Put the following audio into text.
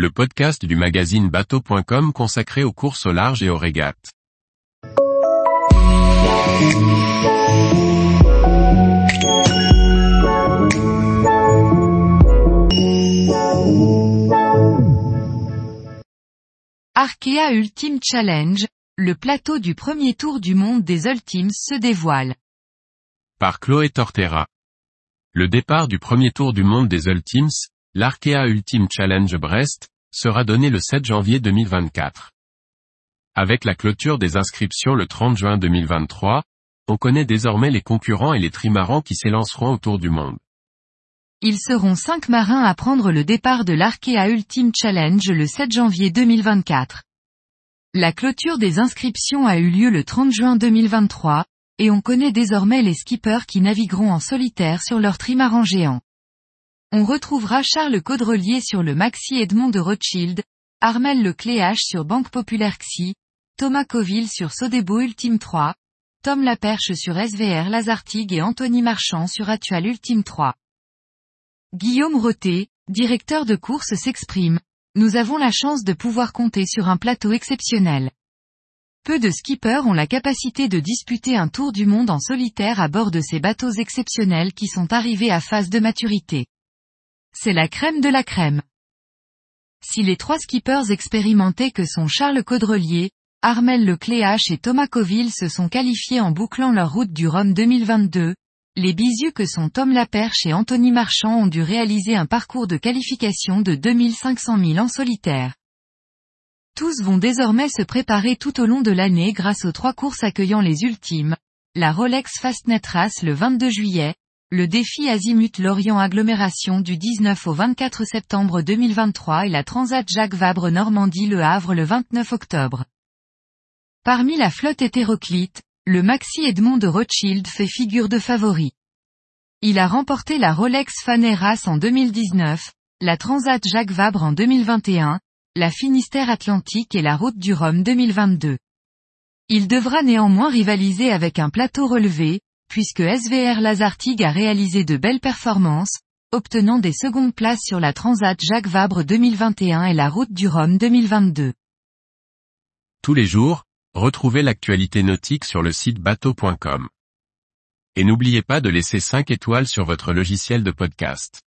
le podcast du magazine bateau.com consacré aux courses au large et aux régates. Arkea Ultime Challenge, le plateau du premier tour du monde des Ultimes se dévoile. Par Chloé Tortera. Le départ du premier tour du monde des Ultimes, l'Arkea Ultime Challenge Brest, sera donné le 7 janvier 2024. Avec la clôture des inscriptions le 30 juin 2023, on connaît désormais les concurrents et les trimarans qui s'élanceront autour du monde. Ils seront cinq marins à prendre le départ de l'Arkea Ultime Challenge le 7 janvier 2024. La clôture des inscriptions a eu lieu le 30 juin 2023, et on connaît désormais les skippers qui navigueront en solitaire sur leur trimaran géant. On retrouvera Charles Caudrelier sur le Maxi Edmond de Rothschild, Armel Lecléache sur Banque Populaire XI, Thomas Coville sur Sodebo Ultime 3, Tom Laperche sur SVR Lazartigue et Anthony Marchand sur Atual Ultime 3. Guillaume Roté, directeur de course s'exprime. Nous avons la chance de pouvoir compter sur un plateau exceptionnel. Peu de skippers ont la capacité de disputer un tour du monde en solitaire à bord de ces bateaux exceptionnels qui sont arrivés à phase de maturité. C'est la crème de la crème. Si les trois skippers expérimentés que sont Charles Caudrelier, Armel Lecléache et Thomas Coville se sont qualifiés en bouclant leur route du Rhum 2022, les bisus que sont Tom Laperche et Anthony Marchand ont dû réaliser un parcours de qualification de 2500 000 en solitaire. Tous vont désormais se préparer tout au long de l'année grâce aux trois courses accueillant les ultimes, la Rolex Fastnet Race le 22 juillet, le défi Azimut Lorient Agglomération du 19 au 24 septembre 2023 et la Transat Jacques Vabre Normandie Le Havre le 29 octobre. Parmi la flotte hétéroclite, le Maxi Edmond de Rothschild fait figure de favori. Il a remporté la Rolex Faneras en 2019, la Transat Jacques Vabre en 2021, la Finistère Atlantique et la Route du Rhum 2022. Il devra néanmoins rivaliser avec un plateau relevé, puisque SVR Lazartigue a réalisé de belles performances, obtenant des secondes places sur la Transat Jacques Vabre 2021 et la Route du Rhum 2022. Tous les jours, retrouvez l'actualité nautique sur le site bateau.com. Et n'oubliez pas de laisser 5 étoiles sur votre logiciel de podcast.